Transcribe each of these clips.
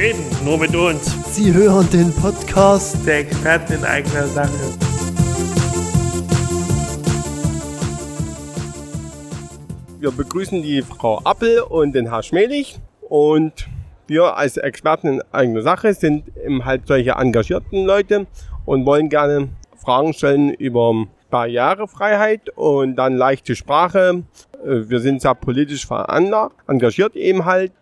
reden nur mit uns. Sie hören den Podcast Der Experten in eigener Sache. Wir begrüßen die Frau Appel und den Herr Schmelig und wir als Experten in eigener Sache sind eben halt solche engagierten Leute und wollen gerne Fragen stellen über Barrierefreiheit und dann leichte Sprache. Äh, Wir sind sehr politisch veranlagt, engagiert eben halt.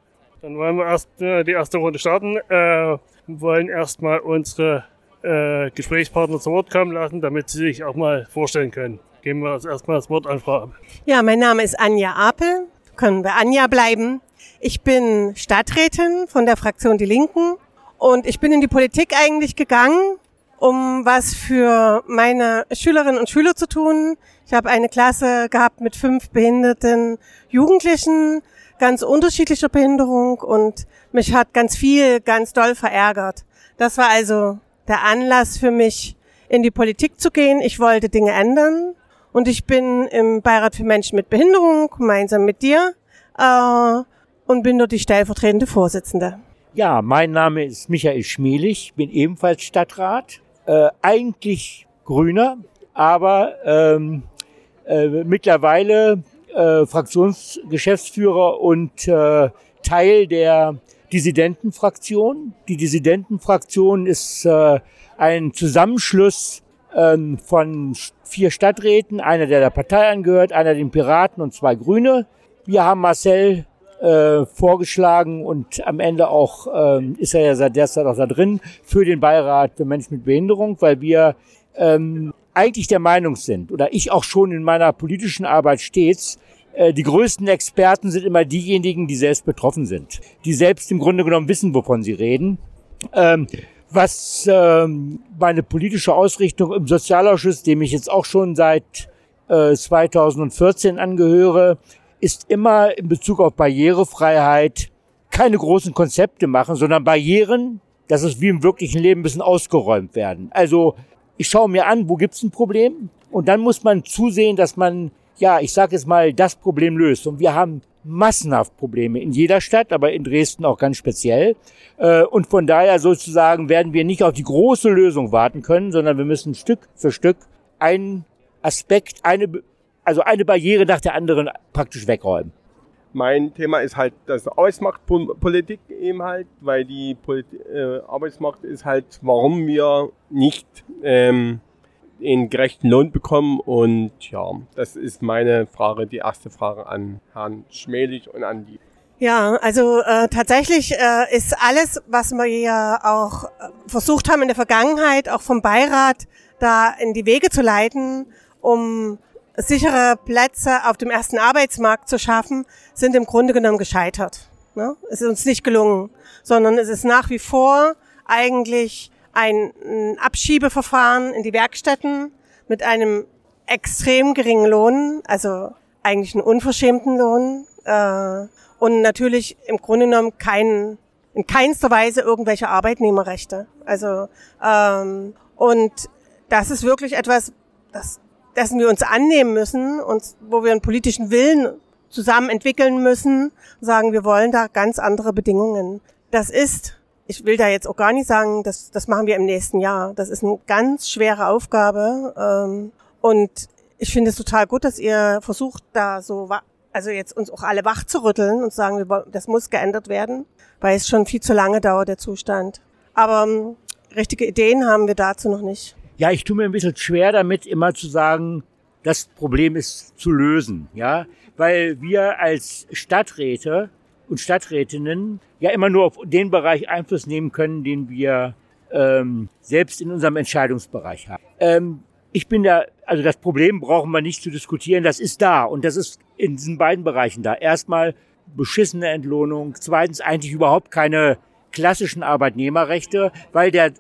Dann wollen wir erst äh, die erste Runde starten. Äh, wollen erstmal unsere äh, Gesprächspartner zu Wort kommen lassen, damit sie sich auch mal vorstellen können. Geben wir erstmal das Wort an Frau Appel. Ja, mein Name ist Anja Apel. Können wir Anja bleiben. Ich bin Stadträtin von der Fraktion Die Linken und ich bin in die Politik eigentlich gegangen, um was für meine Schülerinnen und Schüler zu tun. Ich habe eine Klasse gehabt mit fünf behinderten Jugendlichen, ganz unterschiedlicher Behinderung und mich hat ganz viel, ganz doll verärgert. Das war also der Anlass für mich, in die Politik zu gehen. Ich wollte Dinge ändern und ich bin im Beirat für Menschen mit Behinderung gemeinsam mit dir äh, und bin dort die stellvertretende Vorsitzende. Ja, mein Name ist Michael Schmelig, bin ebenfalls Stadtrat, äh, eigentlich Grüner, aber ähm, äh, mittlerweile äh, Fraktionsgeschäftsführer und äh, Teil der Dissidentenfraktion. Die Dissidentenfraktion ist äh, ein Zusammenschluss ähm, von vier Stadträten, einer der der Partei angehört, einer den Piraten und zwei Grüne. Wir haben Marcel äh, vorgeschlagen und am Ende auch ähm, ist er ja seit der Zeit auch da drin für den Beirat für Menschen mit Behinderung, weil wir ähm, eigentlich der Meinung sind oder ich auch schon in meiner politischen Arbeit stets äh, die größten Experten sind immer diejenigen, die selbst betroffen sind, die selbst im Grunde genommen wissen, wovon sie reden. Ähm, was ähm, meine politische Ausrichtung im Sozialausschuss, dem ich jetzt auch schon seit äh, 2014 angehöre, ist immer in Bezug auf Barrierefreiheit keine großen Konzepte machen, sondern Barrieren, dass es wie im wirklichen Leben müssen ausgeräumt werden. Also ich schaue mir an, wo gibt's ein Problem und dann muss man zusehen, dass man, ja, ich sage jetzt mal, das Problem löst. Und wir haben massenhaft Probleme in jeder Stadt, aber in Dresden auch ganz speziell. Äh, Und von daher sozusagen werden wir nicht auf die große Lösung warten können, sondern wir müssen Stück für Stück einen Aspekt, eine, also eine Barriere nach der anderen praktisch wegräumen. Mein Thema ist halt das Arbeitsmarktpolitik eben halt, weil die Polit äh, Arbeitsmarkt ist halt, warum wir nicht ähm, den gerechten Lohn bekommen und ja, das ist meine Frage, die erste Frage an Herrn Schmelig und an die. Ja, also äh, tatsächlich äh, ist alles, was wir ja auch äh, versucht haben in der Vergangenheit, auch vom Beirat, da in die Wege zu leiten, um sichere Plätze auf dem ersten Arbeitsmarkt zu schaffen, sind im Grunde genommen gescheitert. Ne? Es ist uns nicht gelungen, sondern es ist nach wie vor eigentlich ein, Abschiebeverfahren in die Werkstätten mit einem extrem geringen Lohn, also eigentlich einen unverschämten Lohn äh, und natürlich im Grunde genommen kein, in keinster Weise irgendwelche Arbeitnehmerrechte. Also ähm, und das ist wirklich etwas, das, dessen wir uns annehmen müssen und wo wir einen politischen Willen zusammen entwickeln müssen, sagen, wir wollen da ganz andere Bedingungen. Das ist, ich will da jetzt auch gar nicht sagen, das, das machen wir im nächsten Jahr. Das ist eine ganz schwere Aufgabe. Ähm, und ich finde es total gut, dass ihr versucht, da so, also jetzt uns auch alle wach zu rütteln und sagen, wir, das muss geändert werden, weil es schon viel zu lange dauert, der Zustand. Aber ähm, richtige Ideen haben wir dazu noch nicht. Ja, ich tue mir ein bisschen schwer damit, immer zu sagen, das Problem ist zu lösen, ja, weil wir als Stadträte und Stadträtinnen ja immer nur auf den Bereich Einfluss nehmen können, den wir ähm, selbst in unserem Entscheidungsbereich haben. Ähm, ich bin da, also das Problem brauchen wir nicht zu diskutieren, das ist da und das ist in diesen beiden Bereichen da. Erstmal beschissene Entlohnung, zweitens eigentlich überhaupt keine klassischen Arbeitnehmerrechte, weil der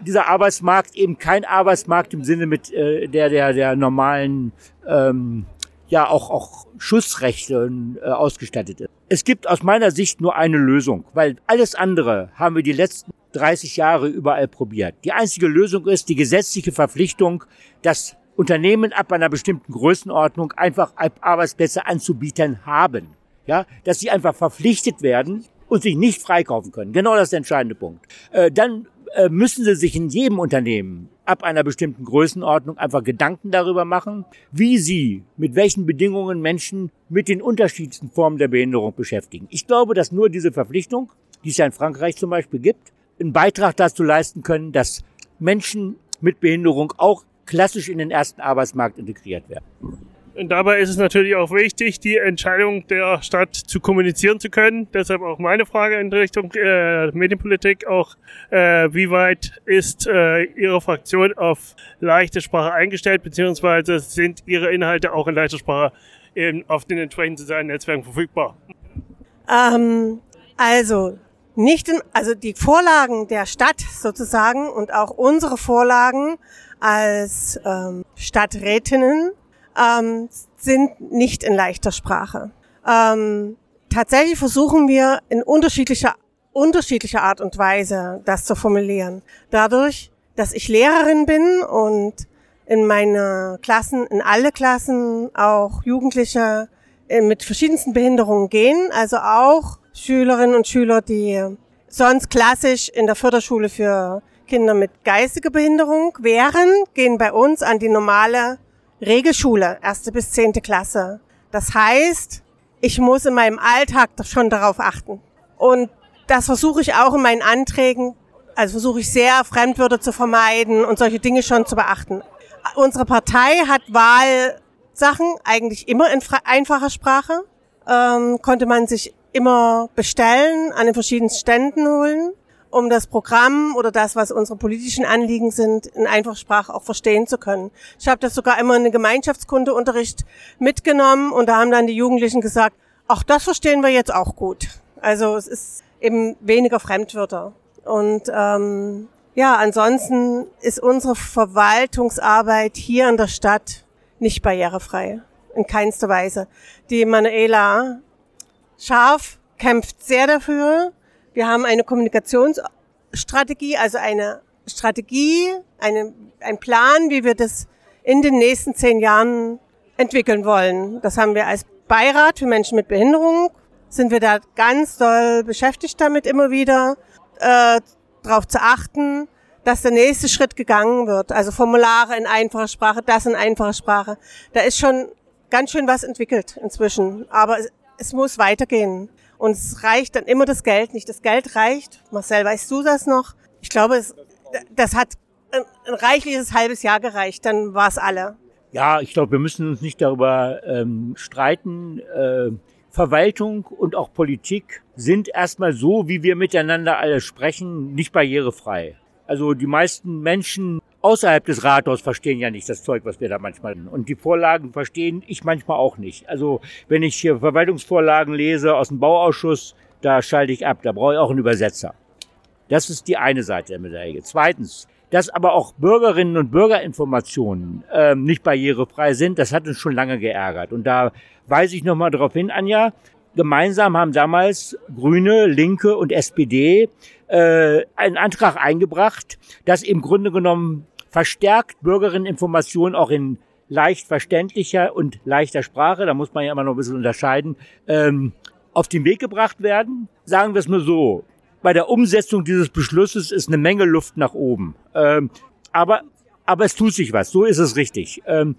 dieser Arbeitsmarkt eben kein Arbeitsmarkt im Sinne mit äh, der der der normalen ähm, ja auch auch Schussrechten äh, ausgestattet ist. Es gibt aus meiner Sicht nur eine Lösung, weil alles andere haben wir die letzten 30 Jahre überall probiert. Die einzige Lösung ist die gesetzliche Verpflichtung, dass Unternehmen ab einer bestimmten Größenordnung einfach Arbeitsplätze anzubieten haben. Ja, dass sie einfach verpflichtet werden, und sich nicht freikaufen können. Genau das ist der entscheidende Punkt. Äh, dann müssen sie sich in jedem Unternehmen ab einer bestimmten Größenordnung einfach Gedanken darüber machen, wie sie mit welchen Bedingungen Menschen mit den unterschiedlichsten Formen der Behinderung beschäftigen. Ich glaube, dass nur diese Verpflichtung, die es ja in Frankreich zum Beispiel gibt, einen Beitrag dazu leisten können, dass Menschen mit Behinderung auch klassisch in den ersten Arbeitsmarkt integriert werden. Und dabei ist es natürlich auch wichtig, die Entscheidung der Stadt zu kommunizieren zu können. Deshalb auch meine Frage in Richtung äh, Medienpolitik auch, äh, wie weit ist äh, Ihre Fraktion auf leichte Sprache eingestellt, beziehungsweise sind Ihre Inhalte auch in leichter Sprache eben auf den entsprechenden sozialen Netzwerken verfügbar? Ähm, also nicht in, also die Vorlagen der Stadt sozusagen und auch unsere Vorlagen als ähm, Stadträtinnen ähm, sind nicht in leichter Sprache. Ähm, tatsächlich versuchen wir in unterschiedlicher, unterschiedlicher Art und Weise das zu formulieren. Dadurch, dass ich Lehrerin bin und in meine Klassen, in alle Klassen auch Jugendliche äh, mit verschiedensten Behinderungen gehen, also auch Schülerinnen und Schüler, die sonst klassisch in der Förderschule für Kinder mit geistiger Behinderung wären, gehen bei uns an die normale Regelschule, erste bis zehnte Klasse. Das heißt, ich muss in meinem Alltag schon darauf achten. Und das versuche ich auch in meinen Anträgen, also versuche ich sehr, Fremdwörter zu vermeiden und solche Dinge schon zu beachten. Unsere Partei hat Wahlsachen eigentlich immer in einfacher Sprache. Ähm, konnte man sich immer bestellen, an den verschiedenen Ständen holen um das Programm oder das, was unsere politischen Anliegen sind, in Einfachsprache auch verstehen zu können. Ich habe das sogar immer in den Gemeinschaftskundeunterricht mitgenommen und da haben dann die Jugendlichen gesagt, ach, das verstehen wir jetzt auch gut. Also es ist eben weniger Fremdwörter. Und ähm, ja, ansonsten ist unsere Verwaltungsarbeit hier in der Stadt nicht barrierefrei. In keinster Weise. Die Manuela Scharf kämpft sehr dafür, wir haben eine Kommunikationsstrategie, also eine Strategie, eine, ein Plan, wie wir das in den nächsten zehn Jahren entwickeln wollen. Das haben wir als Beirat für Menschen mit Behinderung, sind wir da ganz doll beschäftigt damit immer wieder, äh, darauf zu achten, dass der nächste Schritt gegangen wird. Also Formulare in einfacher Sprache, das in einfacher Sprache. Da ist schon ganz schön was entwickelt inzwischen. Aber es, es muss weitergehen. Und es reicht dann immer das Geld nicht. Das Geld reicht. Marcel, weißt du das noch? Ich glaube, es, das hat ein, ein reichliches halbes Jahr gereicht. Dann war es alle. Ja, ich glaube, wir müssen uns nicht darüber ähm, streiten. Äh, Verwaltung und auch Politik sind erstmal so, wie wir miteinander alle sprechen, nicht barrierefrei. Also die meisten Menschen außerhalb des Rathaus verstehen ja nicht das Zeug, was wir da manchmal. Und die Vorlagen verstehen ich manchmal auch nicht. Also wenn ich hier Verwaltungsvorlagen lese aus dem Bauausschuss, da schalte ich ab. Da brauche ich auch einen Übersetzer. Das ist die eine Seite der Medaille. Zweitens, dass aber auch Bürgerinnen und Bürgerinformationen ähm, nicht barrierefrei sind, das hat uns schon lange geärgert. Und da weise ich nochmal darauf hin, Anja, gemeinsam haben damals Grüne, Linke und SPD äh, einen Antrag eingebracht, dass im Grunde genommen verstärkt Bürgerinneninformationen auch in leicht verständlicher und leichter Sprache, da muss man ja immer noch ein bisschen unterscheiden, ähm, auf den Weg gebracht werden. Sagen wir es nur so. Bei der Umsetzung dieses Beschlusses ist eine Menge Luft nach oben. Ähm, aber, aber es tut sich was. So ist es richtig. Ähm,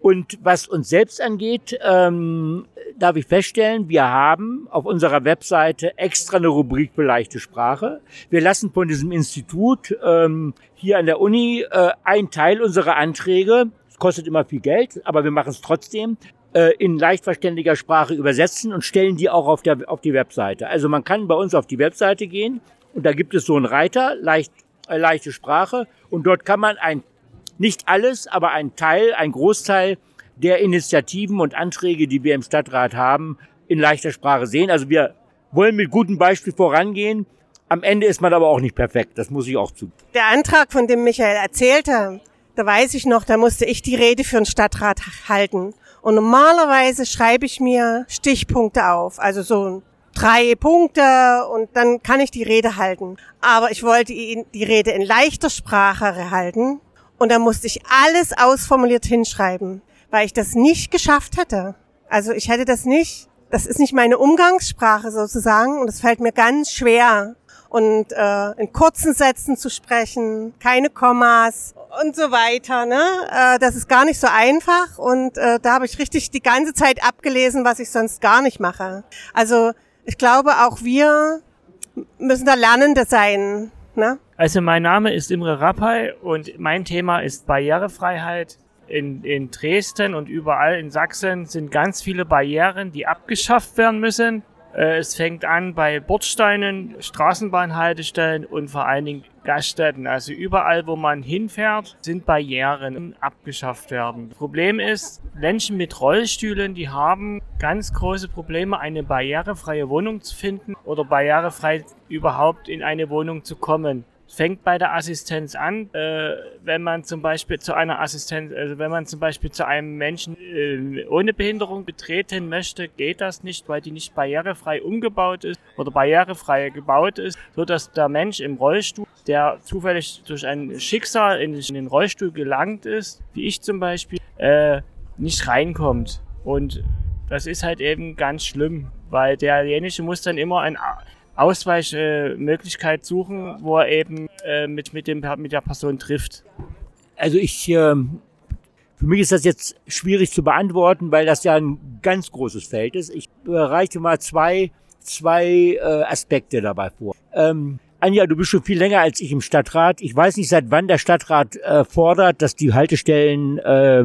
und was uns selbst angeht, ähm, darf ich feststellen, wir haben auf unserer Webseite extra eine Rubrik für leichte Sprache. Wir lassen von diesem Institut ähm, hier an der Uni äh, einen Teil unserer Anträge, es kostet immer viel Geld, aber wir machen es trotzdem, äh, in leicht verständiger Sprache übersetzen und stellen die auch auf, der, auf die Webseite. Also man kann bei uns auf die Webseite gehen und da gibt es so einen Reiter, leicht, äh, leichte Sprache und dort kann man ein nicht alles, aber ein Teil, ein Großteil der Initiativen und Anträge, die wir im Stadtrat haben, in leichter Sprache sehen. Also wir wollen mit gutem Beispiel vorangehen. Am Ende ist man aber auch nicht perfekt. Das muss ich auch zu. Der Antrag, von dem Michael erzählte, da weiß ich noch, da musste ich die Rede für den Stadtrat halten. Und normalerweise schreibe ich mir Stichpunkte auf, also so drei Punkte und dann kann ich die Rede halten. Aber ich wollte die Rede in leichter Sprache halten und da musste ich alles ausformuliert hinschreiben, weil ich das nicht geschafft hätte. Also ich hätte das nicht das ist nicht meine Umgangssprache sozusagen und es fällt mir ganz schwer. Und äh, in kurzen Sätzen zu sprechen, keine Kommas und so weiter. Ne? Äh, das ist gar nicht so einfach und äh, da habe ich richtig die ganze Zeit abgelesen, was ich sonst gar nicht mache. Also ich glaube, auch wir müssen da Lernende sein. Ne? Also mein Name ist Imre Rappay und mein Thema ist Barrierefreiheit. In, in Dresden und überall in Sachsen sind ganz viele Barrieren, die abgeschafft werden müssen. Äh, es fängt an bei Bordsteinen, Straßenbahnhaltestellen und vor allen Dingen Gaststätten. Also überall, wo man hinfährt, sind Barrieren abgeschafft werden. Problem ist, Menschen mit Rollstühlen, die haben ganz große Probleme, eine barrierefreie Wohnung zu finden oder barrierefrei überhaupt in eine Wohnung zu kommen fängt bei der Assistenz an, äh, wenn man zum Beispiel zu einer Assistenz, also wenn man zum Beispiel zu einem Menschen äh, ohne Behinderung betreten möchte, geht das nicht, weil die nicht barrierefrei umgebaut ist oder barrierefrei gebaut ist, so dass der Mensch im Rollstuhl, der zufällig durch ein Schicksal in, den Rollstuhl gelangt ist, wie ich zum Beispiel, äh, nicht reinkommt. Und das ist halt eben ganz schlimm, weil derjenige muss dann immer ein Ausweichmöglichkeit suchen, wo er eben äh, mit, mit, dem, mit der Person trifft? Also ich, äh, für mich ist das jetzt schwierig zu beantworten, weil das ja ein ganz großes Feld ist. Ich bereite mal zwei, zwei äh, Aspekte dabei vor. Ähm, Anja, du bist schon viel länger als ich im Stadtrat. Ich weiß nicht, seit wann der Stadtrat äh, fordert, dass die Haltestellen äh,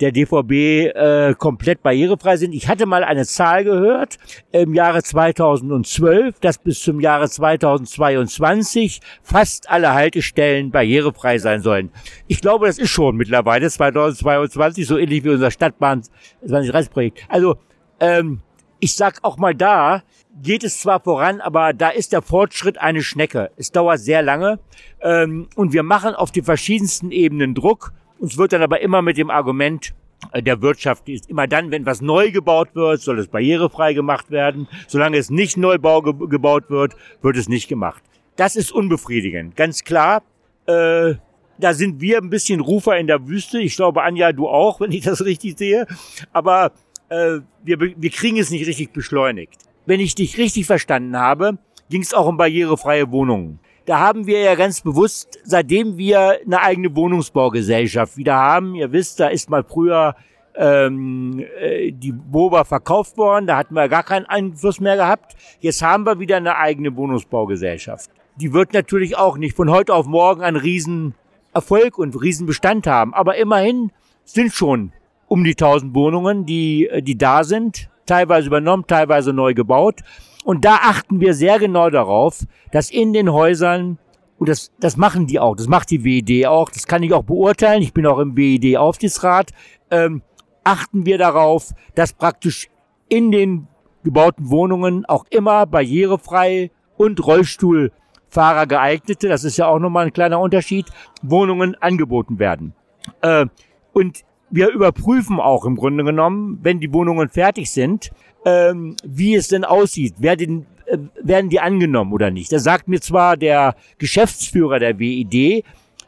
der DVB äh, komplett barrierefrei sind. Ich hatte mal eine Zahl gehört im Jahre 2012, dass bis zum Jahre 2022 fast alle Haltestellen barrierefrei sein sollen. Ich glaube, das ist schon mittlerweile 2022 so ähnlich wie unser Stadtbahn 2030 Projekt. Also ähm, ich sag auch mal da, geht es zwar voran, aber da ist der Fortschritt eine Schnecke. Es dauert sehr lange ähm, und wir machen auf die verschiedensten Ebenen Druck. Uns wird dann aber immer mit dem Argument äh, der Wirtschaft ist immer dann, wenn was neu gebaut wird, soll es barrierefrei gemacht werden. Solange es nicht Neubau ge gebaut wird, wird es nicht gemacht. Das ist unbefriedigend, ganz klar. Äh, da sind wir ein bisschen Rufer in der Wüste. Ich glaube, Anja, du auch, wenn ich das richtig sehe. Aber äh, wir, wir kriegen es nicht richtig beschleunigt. Wenn ich dich richtig verstanden habe, ging es auch um barrierefreie Wohnungen. Da haben wir ja ganz bewusst, seitdem wir eine eigene Wohnungsbaugesellschaft wieder haben, ihr wisst, da ist mal früher ähm, äh, die Boba verkauft worden, da hatten wir gar keinen Einfluss mehr gehabt. Jetzt haben wir wieder eine eigene Wohnungsbaugesellschaft. Die wird natürlich auch nicht von heute auf morgen einen riesen Erfolg und riesen Bestand haben, aber immerhin sind schon um die 1000 Wohnungen, die, äh, die da sind, teilweise übernommen, teilweise neu gebaut. Und da achten wir sehr genau darauf, dass in den Häusern, und das, das machen die auch, das macht die WED auch, das kann ich auch beurteilen, ich bin auch im WED-Aufsichtsrat, ähm, achten wir darauf, dass praktisch in den gebauten Wohnungen auch immer barrierefrei und Rollstuhlfahrer geeignete, das ist ja auch nochmal ein kleiner Unterschied, Wohnungen angeboten werden. Äh, und wir überprüfen auch im Grunde genommen, wenn die Wohnungen fertig sind, ähm, wie es denn aussieht. Werden, äh, werden die angenommen oder nicht? Da sagt mir zwar der Geschäftsführer der WED,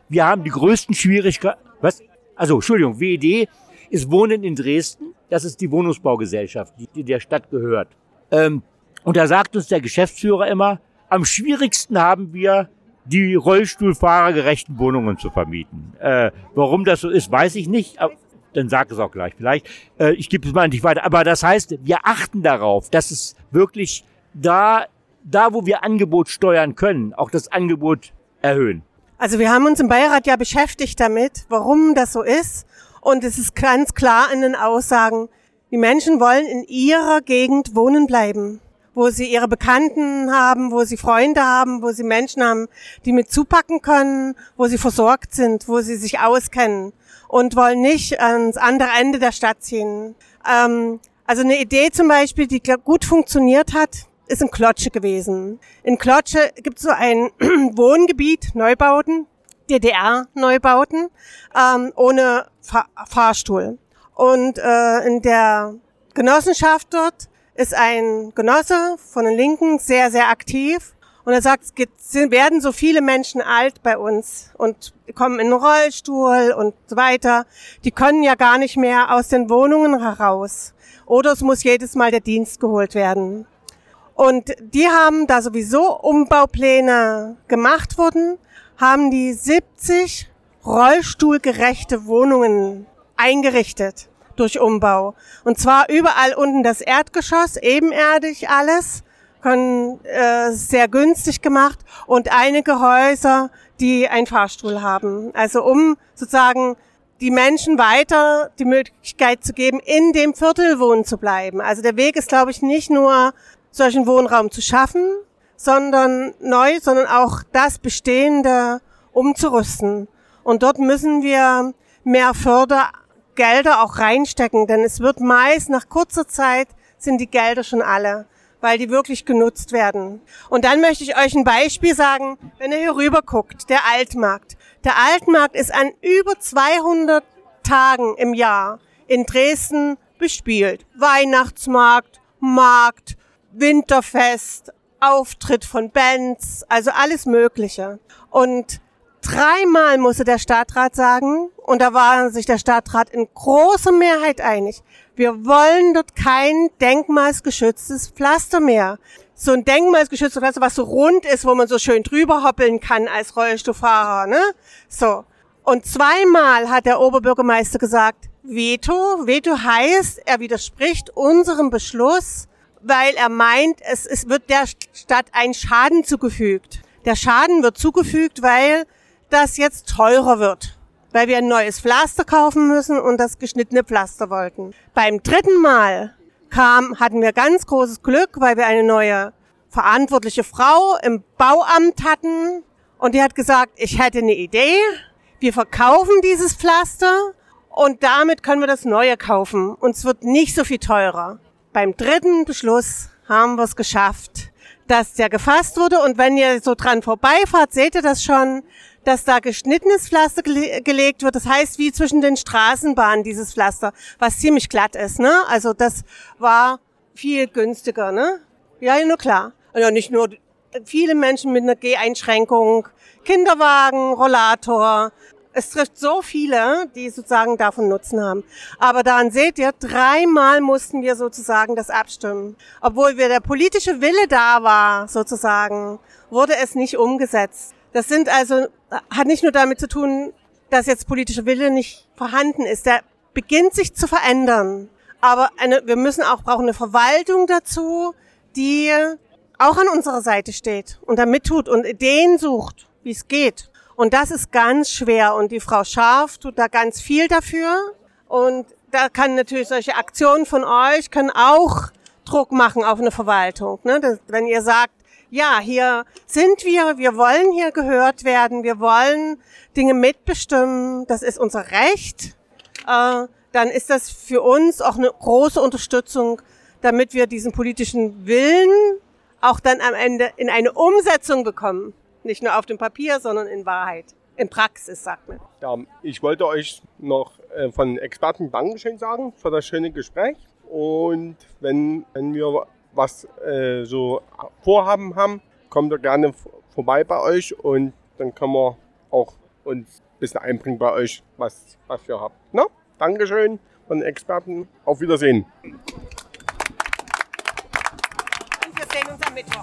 wir haben die größten Schwierigkeiten. Was? Also, Entschuldigung, WED ist Wohnen in Dresden. Das ist die Wohnungsbaugesellschaft, die der Stadt gehört. Ähm, und da sagt uns der Geschäftsführer immer, am schwierigsten haben wir die rollstuhlfahrergerechten Wohnungen zu vermieten. Äh, warum das so ist, weiß ich nicht dann sag es auch gleich vielleicht. Äh, ich gebe es mal nicht weiter. Aber das heißt, wir achten darauf, dass es wirklich da, da wo wir Angebot steuern können, auch das Angebot erhöhen. Also wir haben uns im Beirat ja beschäftigt damit, warum das so ist. Und es ist ganz klar in den Aussagen, die Menschen wollen in ihrer Gegend wohnen bleiben, wo sie ihre Bekannten haben, wo sie Freunde haben, wo sie Menschen haben, die mit zupacken können, wo sie versorgt sind, wo sie sich auskennen und wollen nicht ans andere Ende der Stadt ziehen. Ähm, also eine Idee zum Beispiel, die gut funktioniert hat, ist in Klotsche gewesen. In Klotsche gibt es so ein Wohngebiet, Neubauten, DDR-Neubauten, ähm, ohne Fahr Fahrstuhl. Und äh, in der Genossenschaft dort ist ein Genosse von den Linken sehr, sehr aktiv Und er sagt, es werden so viele Menschen alt bei uns und kommen in den Rollstuhl und so weiter. Die können ja gar nicht mehr aus den Wohnungen heraus. Oder es muss jedes Mal der Dienst geholt werden. Und die haben, da sowieso Umbaupläne gemacht wurden, haben die 70 rollstuhlgerechte Wohnungen eingerichtet durch Umbau. Und zwar überall unten das Erdgeschoss, ebenerdig alles, können äh, sehr günstig gemacht und einige Häuser, die einen Fahrstuhl haben. Also um sozusagen die Menschen weiter die Möglichkeit zu geben, in dem Viertel wohnen zu bleiben. Also der Weg ist, glaube ich, nicht nur solchen Wohnraum zu schaffen, sondern neu, sondern auch das Bestehende umzurüsten. Und dort müssen wir mehr Fördergelder auch reinstecken, denn es wird meist nach kurzer Zeit sind die Gelder schon alle, weil die wirklich genutzt werden. Und dann möchte ich euch ein Beispiel sagen, wenn ihr hier rüber guckt, der Altmarkt. Der Altmarkt ist an über 200 Tagen im Jahr in Dresden bespielt. Weihnachtsmarkt, Markt, Winterfest, Auftritt von Bands, also alles Mögliche. Und dreimal musste der Stadtrat sagen, und da war sich der Stadtrat in großer Mehrheit einig, wir wollen dort kein denkmalsgeschütztes Pflaster mehr. So ein denkmalsgeschütztes Pflaster, was so rund ist, wo man so schön drüber hoppeln kann als Rollstuhlfahrer, ne? So. Und zweimal hat der Oberbürgermeister gesagt, Veto. Veto heißt, er widerspricht unserem Beschluss, weil er meint, es, es wird der Stadt ein Schaden zugefügt. Der Schaden wird zugefügt, weil das jetzt teurer wird, weil wir ein neues Pflaster kaufen müssen und das geschnittene Pflaster wollten. Beim dritten Mal kam, hatten wir ganz großes Glück, weil wir eine neue verantwortliche Frau im Bauamt hatten und die hat gesagt, ich hätte eine Idee. Wir verkaufen dieses Pflaster und damit können wir das neue kaufen und es wird nicht so viel teurer. Beim dritten Beschluss haben wir es geschafft, dass der gefasst wurde. Und wenn ihr so dran vorbeifahrt, seht ihr das schon, dass da geschnittenes Pflaster gele gelegt wird. Das heißt, wie zwischen den Straßenbahnen dieses Pflaster, was ziemlich glatt ist. Ne? Also das war viel günstiger. Ne? Ja, nur klar. Ja, nicht nur viele Menschen mit einer Geheinschränkung, Kinderwagen, Rollator, es trifft so viele, die sozusagen davon Nutzen haben. Aber daran seht ihr, dreimal mussten wir sozusagen das abstimmen. Obwohl wir der politische Wille da war, sozusagen, wurde es nicht umgesetzt. Das sind also, hat nicht nur damit zu tun, dass jetzt politischer Wille nicht vorhanden ist. Der beginnt sich zu verändern. Aber eine, wir müssen auch brauchen eine Verwaltung dazu, die auch an unserer Seite steht und da mittut und Ideen sucht, wie es geht. Und das ist ganz schwer. Und die Frau Scharf tut da ganz viel dafür. Und da kann natürlich solche Aktionen von euch können auch Druck machen auf eine Verwaltung. Ne? Das, wenn ihr sagt, ja, hier sind wir, wir wollen hier gehört werden, wir wollen Dinge mitbestimmen, das ist unser Recht, äh, dann ist das für uns auch eine große Unterstützung, damit wir diesen politischen Willen auch dann am Ende in eine Umsetzung bekommen. Nicht nur auf dem Papier, sondern in Wahrheit. In Praxis, sagt man. Ja, ich wollte euch noch äh, von Experten Dankeschön sagen für das schöne Gespräch. Und wenn, wenn wir was äh, so vorhaben haben, kommt ihr gerne vorbei bei euch und dann können wir auch uns ein bisschen einbringen bei euch, was, was ihr habt. Na? Dankeschön von den Experten. Auf Wiedersehen. Und wir sehen uns am Mittwoch.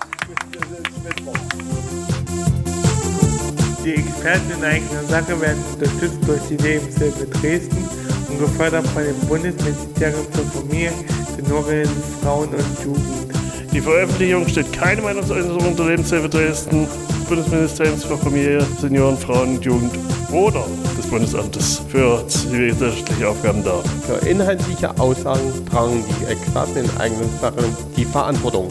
Die Experten in eigener Sache werden unterstützt durch die Lebenshilfe Dresden und gefördert von dem Bundesministerium für Familie, Senioren, Frauen und Jugend. Die Veröffentlichung steht keine Meinungsäußerung unter Lebenshilfe Dresden, des Bundesministeriums für Familie, Senioren, Frauen und Jugend oder des Bundesamtes für zivilgesellschaftliche Aufgaben dar. Für inhaltliche Aussagen tragen die Experten in eigenen Sachen die Verantwortung.